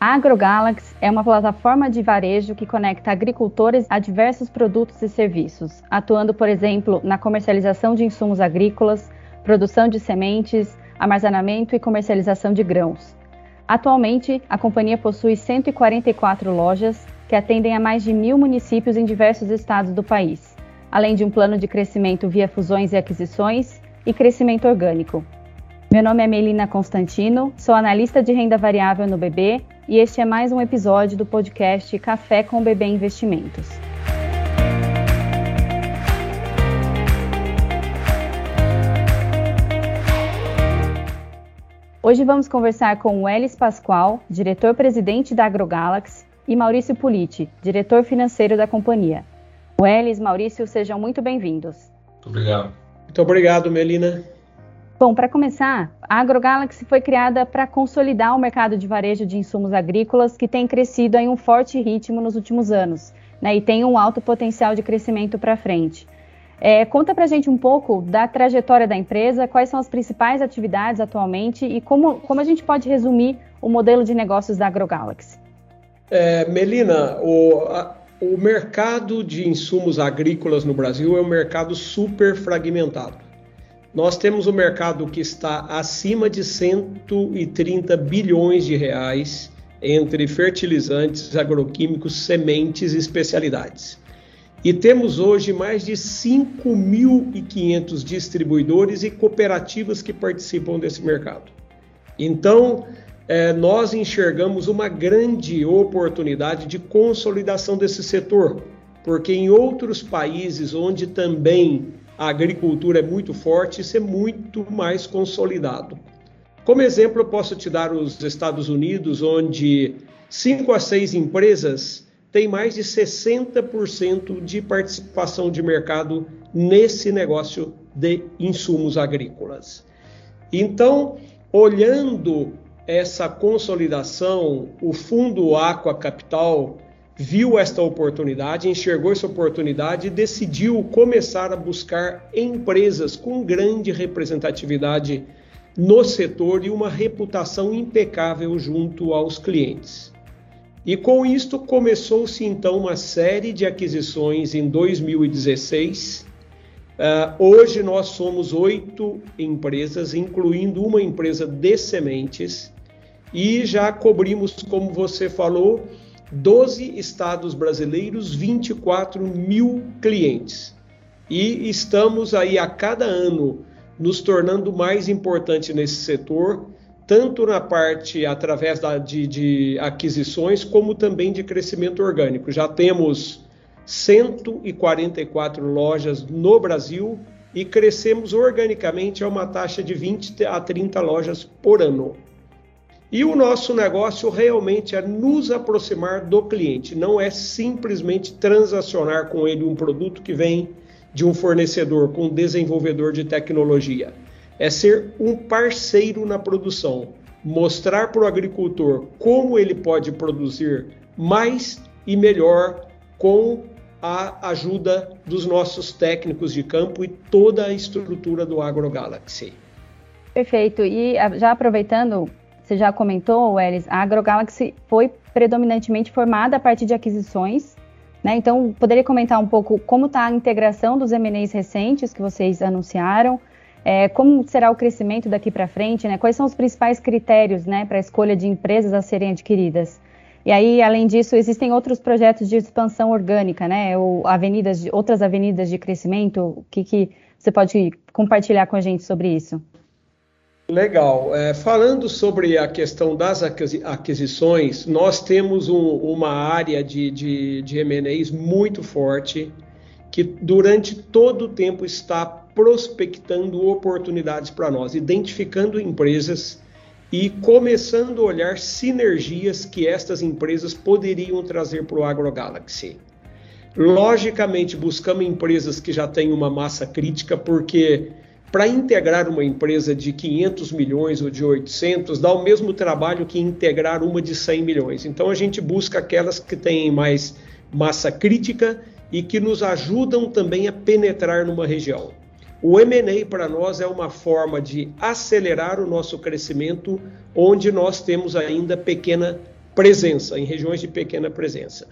A AgroGalaxy é uma plataforma de varejo que conecta agricultores a diversos produtos e serviços, atuando, por exemplo, na comercialização de insumos agrícolas, produção de sementes, armazenamento e comercialização de grãos. Atualmente, a companhia possui 144 lojas que atendem a mais de mil municípios em diversos estados do país, além de um plano de crescimento via fusões e aquisições e crescimento orgânico. Meu nome é Melina Constantino, sou analista de renda variável no BB e este é mais um episódio do podcast Café com BB Investimentos. Hoje vamos conversar com o Elis Pascoal, diretor-presidente da AgroGalaxy, e Maurício Politi, diretor financeiro da companhia. O Elis, Maurício, sejam muito bem-vindos. Muito obrigado. Muito obrigado, Melina. Bom, para começar, a AgroGalaxy foi criada para consolidar o mercado de varejo de insumos agrícolas que tem crescido em um forte ritmo nos últimos anos né, e tem um alto potencial de crescimento para frente. É, conta para a gente um pouco da trajetória da empresa, quais são as principais atividades atualmente e como, como a gente pode resumir o modelo de negócios da AgroGalaxy. É, Melina, o, a, o mercado de insumos agrícolas no Brasil é um mercado super fragmentado. Nós temos um mercado que está acima de 130 bilhões de reais entre fertilizantes, agroquímicos, sementes e especialidades. E temos hoje mais de 5.500 distribuidores e cooperativas que participam desse mercado. Então, é, nós enxergamos uma grande oportunidade de consolidação desse setor, porque em outros países onde também a agricultura é muito forte, isso é muito mais consolidado. Como exemplo, eu posso te dar os Estados Unidos, onde 5 a 6 empresas têm mais de 60% de participação de mercado nesse negócio de insumos agrícolas. Então, olhando essa consolidação, o Fundo Aqua Capital viu esta oportunidade, enxergou essa oportunidade e decidiu começar a buscar empresas com grande representatividade no setor e uma reputação impecável junto aos clientes. E com isto começou-se então uma série de aquisições em 2016. Uh, ah, hoje nós somos oito empresas, incluindo uma empresa de sementes, e já cobrimos, como você falou, 12 estados brasileiros, 24 mil clientes. E estamos aí a cada ano nos tornando mais importante nesse setor, tanto na parte através da, de, de aquisições, como também de crescimento orgânico. Já temos 144 lojas no Brasil e crescemos organicamente a uma taxa de 20 a 30 lojas por ano. E o nosso negócio realmente é nos aproximar do cliente, não é simplesmente transacionar com ele um produto que vem de um fornecedor, com um desenvolvedor de tecnologia. É ser um parceiro na produção, mostrar para o agricultor como ele pode produzir mais e melhor com a ajuda dos nossos técnicos de campo e toda a estrutura do AgroGalaxy. Perfeito. E já aproveitando, você já comentou, Welles, a AgroGalaxy foi predominantemente formada a partir de aquisições, né? Então, poderia comentar um pouco como está a integração dos M&As recentes que vocês anunciaram, é, como será o crescimento daqui para frente, né? Quais são os principais critérios, né, para a escolha de empresas a serem adquiridas? E aí, além disso, existem outros projetos de expansão orgânica, né? Ou avenidas, de, outras avenidas de crescimento. O que, que você pode compartilhar com a gente sobre isso? Legal. É, falando sobre a questão das aquisições, nós temos um, uma área de, de, de M&As muito forte que durante todo o tempo está prospectando oportunidades para nós, identificando empresas e começando a olhar sinergias que estas empresas poderiam trazer para o AgroGalaxy. Logicamente, buscamos empresas que já têm uma massa crítica, porque para integrar uma empresa de 500 milhões ou de 800 dá o mesmo trabalho que integrar uma de 100 milhões. Então a gente busca aquelas que têm mais massa crítica e que nos ajudam também a penetrar numa região. O M&A para nós é uma forma de acelerar o nosso crescimento onde nós temos ainda pequena presença, em regiões de pequena presença.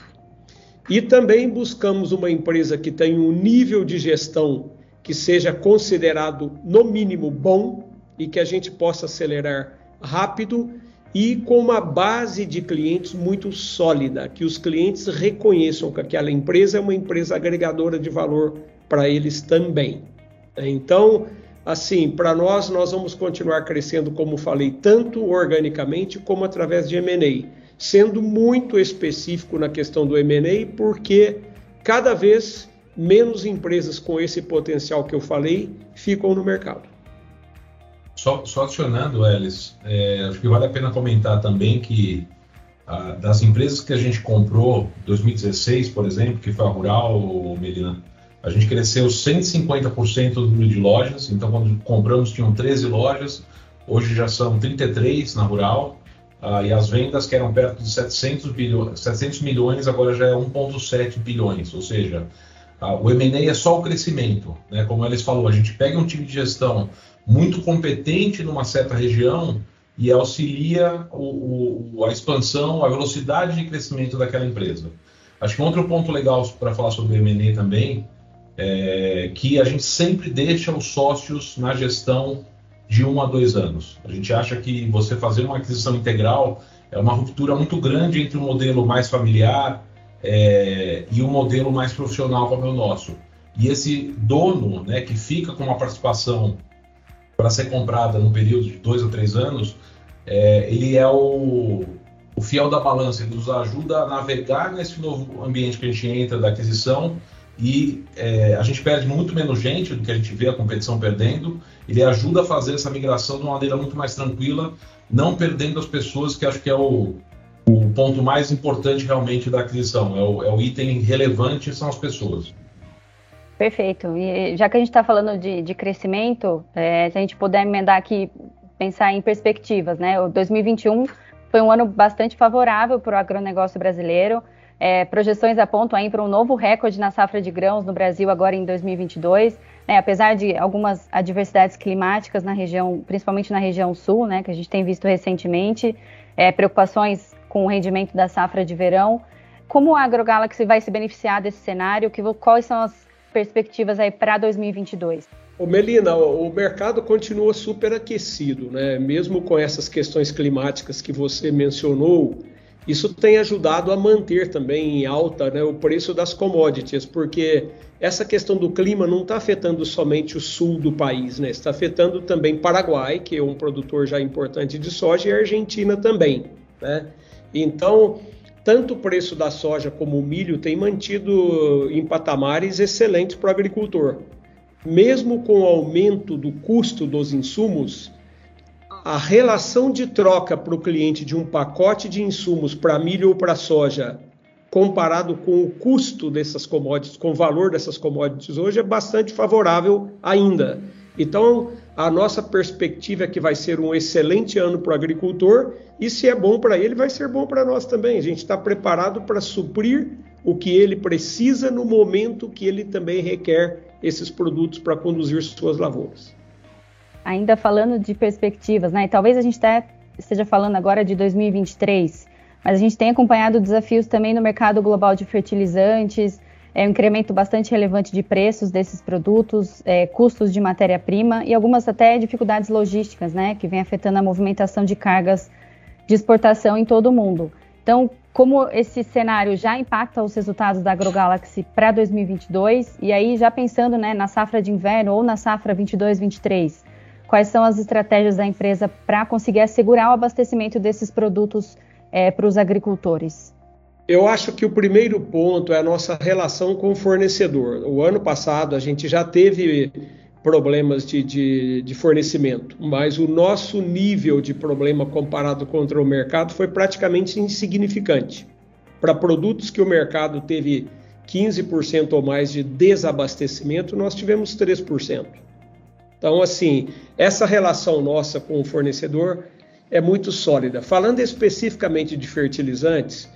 E também buscamos uma empresa que tenha um nível de gestão que seja considerado, no mínimo, bom e que a gente possa acelerar rápido e com uma base de clientes muito sólida, que os clientes reconheçam que aquela empresa é uma empresa agregadora de valor para eles também. Então, assim, para nós, nós vamos continuar crescendo, como falei, tanto organicamente como através de M&A, sendo muito específico na questão do M&A, porque cada vez menos empresas com esse potencial que eu falei ficam no mercado. Só, só adicionando, Elis, é, acho que vale a pena comentar também que a, das empresas que a gente comprou 2016, por exemplo, que foi a Rural, Melina, a gente cresceu 150% do número de lojas. Então, quando compramos, tinham 13 lojas, hoje já são 33 na Rural. Ah, e as vendas que eram perto de 700, bilhões, 700 milhões, agora já é 1,7 bilhões. Ou seja, ah, o M&A é só o crescimento. Né? Como eles falou, a gente pega um time de gestão muito competente numa certa região e auxilia o, o, a expansão, a velocidade de crescimento daquela empresa. Acho que um outro ponto legal para falar sobre o M&A também é que a gente sempre deixa os sócios na gestão de um a dois anos. A gente acha que você fazer uma aquisição integral é uma ruptura muito grande entre o um modelo mais familiar é, e um modelo mais profissional como é o nosso. E esse dono, né, que fica com uma participação para ser comprada no período de dois ou três anos, é, ele é o, o fiel da balança, ele nos ajuda a navegar nesse novo ambiente que a gente entra da aquisição e é, a gente perde muito menos gente do que a gente vê a competição perdendo. Ele ajuda a fazer essa migração de uma maneira muito mais tranquila, não perdendo as pessoas, que acho que é o, o ponto mais importante realmente da aquisição. É o, é o item relevante são as pessoas. Perfeito. E já que a gente está falando de, de crescimento, é, se a gente puder emendar aqui, pensar em perspectivas, né? O 2021 foi um ano bastante favorável para o agronegócio brasileiro. É, projeções apontam aí para um novo recorde na safra de grãos no Brasil agora em 2022. Né, apesar de algumas adversidades climáticas na região, principalmente na região sul, né, que a gente tem visto recentemente, é, preocupações com o rendimento da safra de verão. Como a AgroGalaxy vai se beneficiar desse cenário? Que, quais são as perspectivas aí para 2022? Ô Melina, o mercado continua superaquecido, né? Mesmo com essas questões climáticas que você mencionou, isso tem ajudado a manter também em alta né, o preço das commodities, porque essa questão do clima não está afetando somente o sul do país, né? Está afetando também Paraguai, que é um produtor já importante de soja, e Argentina também, né? Então, tanto o preço da soja como o milho tem mantido em patamares excelentes para o agricultor. Mesmo com o aumento do custo dos insumos, a relação de troca para o cliente de um pacote de insumos para milho ou para soja, comparado com o custo dessas commodities, com o valor dessas commodities hoje, é bastante favorável ainda. Então, a nossa perspectiva é que vai ser um excelente ano para o agricultor e se é bom para ele, vai ser bom para nós também. A gente está preparado para suprir o que ele precisa no momento que ele também requer esses produtos para conduzir suas lavouras ainda falando de perspectivas, né? Talvez a gente esteja falando agora de 2023, mas a gente tem acompanhado desafios também no mercado global de fertilizantes, é um incremento bastante relevante de preços desses produtos, é, custos de matéria-prima e algumas até dificuldades logísticas, né? Que vem afetando a movimentação de cargas de exportação em todo o mundo. Então, como esse cenário já impacta os resultados da AgroGalaxy para 2022, e aí já pensando né, na safra de inverno ou na safra 22-23, quais são as estratégias da empresa para conseguir assegurar o abastecimento desses produtos é, para os agricultores? Eu acho que o primeiro ponto é a nossa relação com o fornecedor. O ano passado a gente já teve problemas de, de, de, fornecimento, mas o nosso nível de problema comparado contra o mercado foi praticamente insignificante. Para produtos que o mercado teve 15% ou mais de desabastecimento, nós tivemos 3%. Então, assim, essa relação nossa com o fornecedor é muito sólida. Falando especificamente de fertilizantes,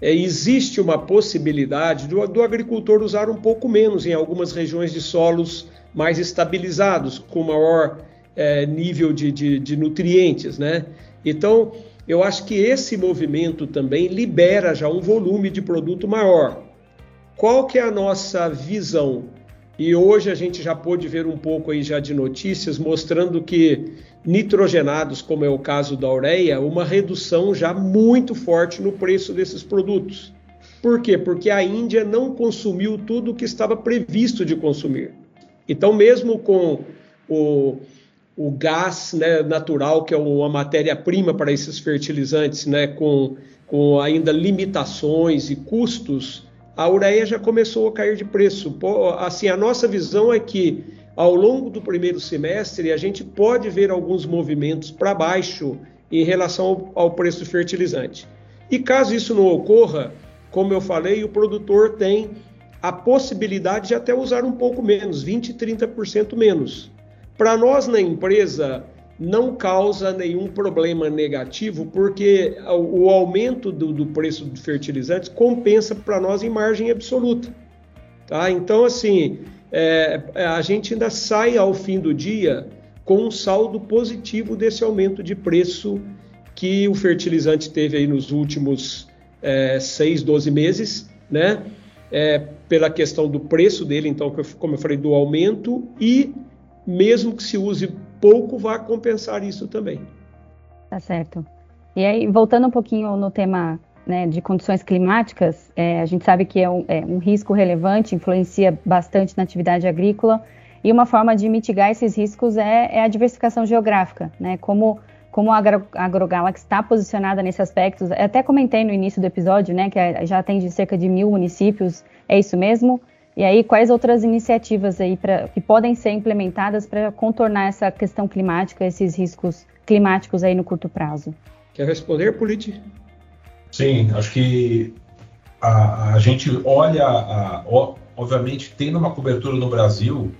é, existe uma possibilidade do, do, agricultor usar um pouco menos em algumas regiões de solos mais estabilizados, com maior é, nível de, de, de, nutrientes, né? Então, eu acho que esse movimento também libera já um volume de produto maior. Qual que é a nossa visão? E hoje a gente já pôde ver um pouco aí já de notícias mostrando que nitrogenados, como é o caso da ureia, uma redução já muito forte no preço desses produtos. Por quê? Porque a Índia não consumiu tudo o que estava previsto de consumir. Então, mesmo com o, o gás né, natural, que é uma matéria-prima para esses fertilizantes, né, com, com ainda limitações e custos, a ureia já começou a cair de preço. Assim, a nossa visão é que ao longo do primeiro semestre a gente pode ver alguns movimentos para baixo em relação ao, ao preço do fertilizante. E caso isso não ocorra, como eu falei, o produtor tem a possibilidade de até usar um pouco menos, 20, 30% menos. Para nós na empresa, não causa nenhum problema negativo, porque o aumento do, do preço dos fertilizantes compensa para nós em margem absoluta. Tá? Então, assim, é, é, a gente ainda sai ao fim do dia com um saldo positivo desse aumento de preço que o fertilizante teve aí nos últimos é, 6, 12 meses, né? É, pela questão do preço dele, então, como eu falei, do aumento e mesmo que se use pouco, vai compensar isso também. Tá certo. E aí, voltando um pouquinho no tema né, de condições climáticas, é, a gente sabe que é um, é um, risco relevante, influencia bastante na atividade agrícola, e uma forma de mitigar esses riscos é, é a diversificação geográfica, né, como, como a AgroGalaxy está posicionada nesse aspecto. Até comentei no início do episódio, né, que já atende cerca de mil municípios, é isso mesmo? E aí, quais outras iniciativas aí pra, que podem ser implementadas para contornar essa questão climática, esses riscos climáticos aí no curto prazo? Quer responder, Politi? Sim, acho que a, a gente olha, a, obviamente, tendo uma cobertura no Brasil,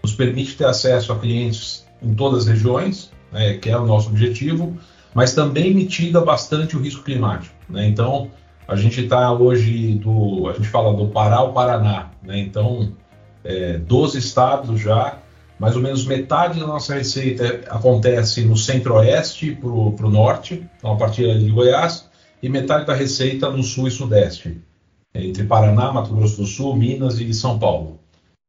nos permite ter acesso a clientes em todas as regiões, né, que é o nosso objetivo, mas também mitiga bastante o risco climático. Né? Então, a gente está hoje do, a gente fala do Pará ao Paraná, né? Então, é, 12 estados já, mais ou menos metade da nossa receita acontece no centro-oeste para o norte, então a partir de Goiás, e metade da receita no sul e sudeste, entre Paraná, Mato Grosso do Sul, Minas e São Paulo.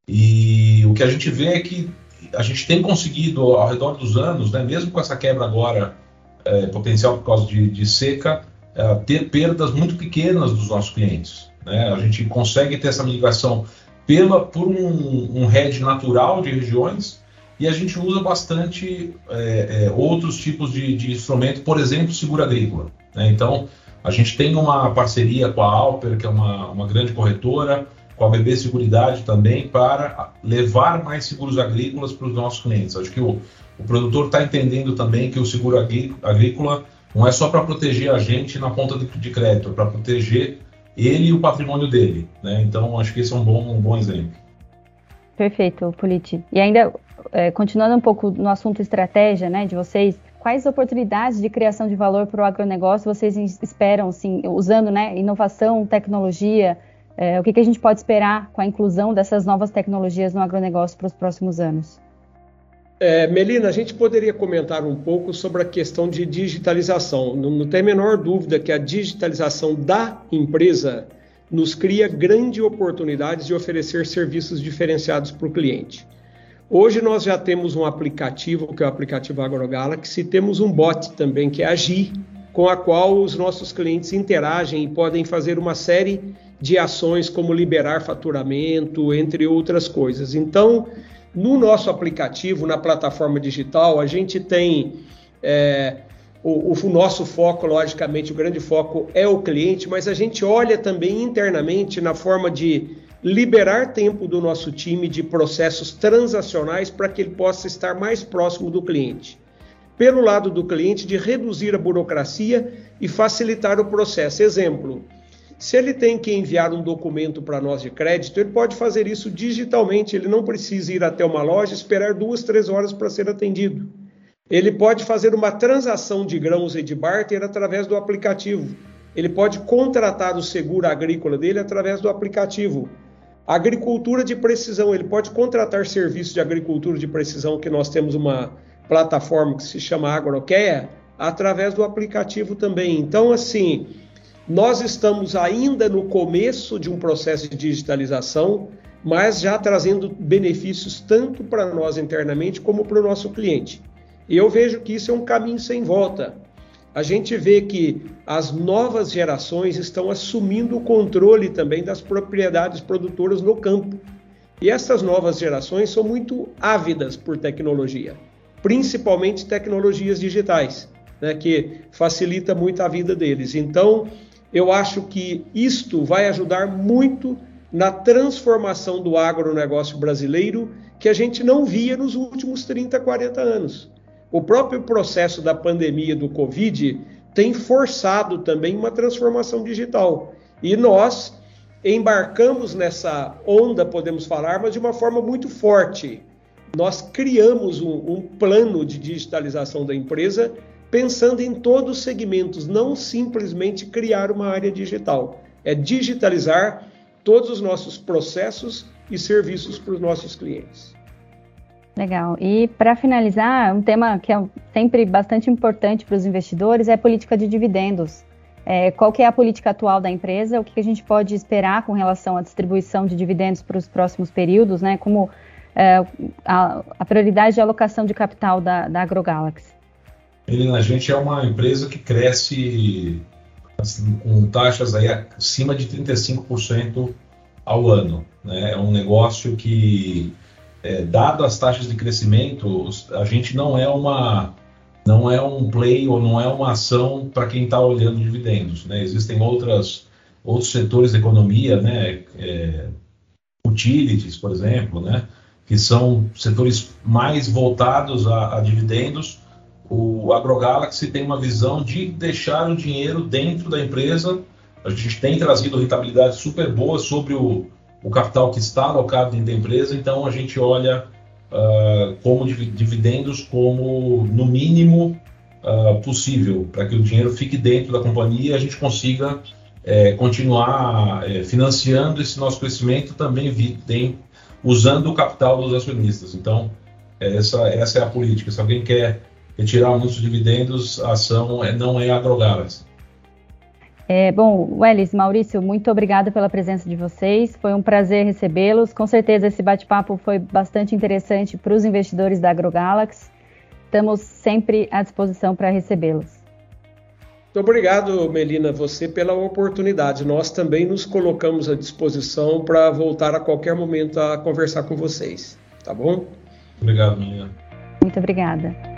E o que a gente vê é que a gente tem conseguido, ao redor dos anos, né, mesmo com essa quebra agora é, potencial por causa de, de seca, é, ter perdas muito pequenas dos nossos clientes. Né? A gente consegue ter essa migração pela, por um, um hedge natural de regiões e a gente usa bastante é, é, outros tipos de, de instrumento, por exemplo, seguro agrícola. Né? Então, a gente tem uma parceria com a Alper, que é uma, uma grande corretora, com a BB Seguridade também, para levar mais seguros agrícolas para os nossos clientes. Acho que o, o produtor está entendendo também que o seguro agrícola não é só para proteger a gente na ponta de crédito, é para proteger ele e o patrimônio dele. Né? Então, acho que esse é um bom, um bom exemplo. Perfeito, Politi. E ainda, é, continuando um pouco no assunto estratégia né, de vocês, quais oportunidades de criação de valor para o agronegócio vocês esperam, assim, usando né, inovação, tecnologia? É, o que, que a gente pode esperar com a inclusão dessas novas tecnologias no agronegócio para os próximos anos? É, Melina, a gente poderia comentar um pouco sobre a questão de digitalização. Não, não tem a menor dúvida que a digitalização da empresa nos cria grandes oportunidades de oferecer serviços diferenciados para o cliente. Hoje nós já temos um aplicativo, que é o aplicativo AgroGalaxy, e temos um bot também, que é a GI, com a qual os nossos clientes interagem e podem fazer uma série de ações como liberar faturamento, entre outras coisas. Então, no nosso aplicativo, na plataforma digital, a gente tem é, o, o, nosso foco, logicamente, o grande foco é o cliente, mas a gente olha também internamente na forma de liberar tempo do nosso time de processos transacionais para que ele possa estar mais próximo do cliente. Pelo lado do cliente, de reduzir a burocracia e facilitar o processo. Exemplo, se ele tem que enviar um documento para nós de crédito, ele pode fazer isso digitalmente, ele não precisa ir até uma loja e esperar duas, três horas para ser atendido. Ele pode fazer uma transação de grãos e de barter através do aplicativo. Ele pode contratar o seguro agrícola dele através do aplicativo. Agricultura de precisão, ele pode contratar serviços de agricultura de precisão, que nós temos uma plataforma que se chama Agroquea, através do aplicativo também. Então, assim, nós estamos ainda no começo de um processo de digitalização, mas já trazendo benefícios tanto para nós internamente como para o nosso cliente. E eu vejo que isso é um caminho sem volta. A gente vê que as novas gerações estão assumindo o controle também das propriedades produtoras no campo. E essas novas gerações são muito ávidas por tecnologia, principalmente tecnologias digitais, né, que facilita muito a vida deles. Então, eu acho que isto vai ajudar muito na transformação do agronegócio brasileiro que a gente não via nos últimos 30, 40 anos. O próprio processo da pandemia do Covid tem forçado também uma transformação digital. E nós embarcamos nessa onda, podemos falar, mas de uma forma muito forte. Nós criamos um, um plano de digitalização da empresa pensando em todos os segmentos, não simplesmente criar uma área digital. É digitalizar todos os nossos processos e serviços para os nossos clientes. Legal. E para finalizar, um tema que é sempre bastante importante para os investidores é a política de dividendos. É, qual que é a política atual da empresa? O que a gente pode esperar com relação à distribuição de dividendos para os próximos períodos? Né? Como é, a, a, prioridade de alocação de capital da, da AgroGalaxy? Helena, a gente é uma empresa que cresce assim, com taxas aí acima de 35% ao ano. Né? É um negócio que, é, dado as taxas de crescimento, a gente não é uma não é um play ou não é uma ação para quem está olhando dividendos. Né? Existem outras, outros setores da economia, né? É, utilities, por exemplo, né? que são setores mais voltados a, a dividendos o AgroGalaxy tem uma visão de deixar o dinheiro dentro da empresa. A gente tem trazido rentabilidades super boas sobre o, o capital que está alocado dentro da empresa, então a gente olha uh, como dividendos como no mínimo uh, possível, para que o dinheiro fique dentro da companhia e a gente consiga é, continuar é, financiando esse nosso crescimento também tem, usando o capital dos acionistas. Então, essa, essa é a política. Se alguém quer retirar muitos dividendos, a ação é, não é agrogalaxy. É, bom, Welles, Maurício, muito obrigada pela presença de vocês. Foi um prazer recebê-los. Com certeza esse bate-papo foi bastante interessante para os investidores da AgroGalaxy. Estamos sempre à disposição para recebê-los. Muito obrigado, Melina, você pela oportunidade. Nós também nos colocamos à disposição para voltar a qualquer momento a conversar com vocês. Tá bom? Obrigado, Melina. Muito obrigada.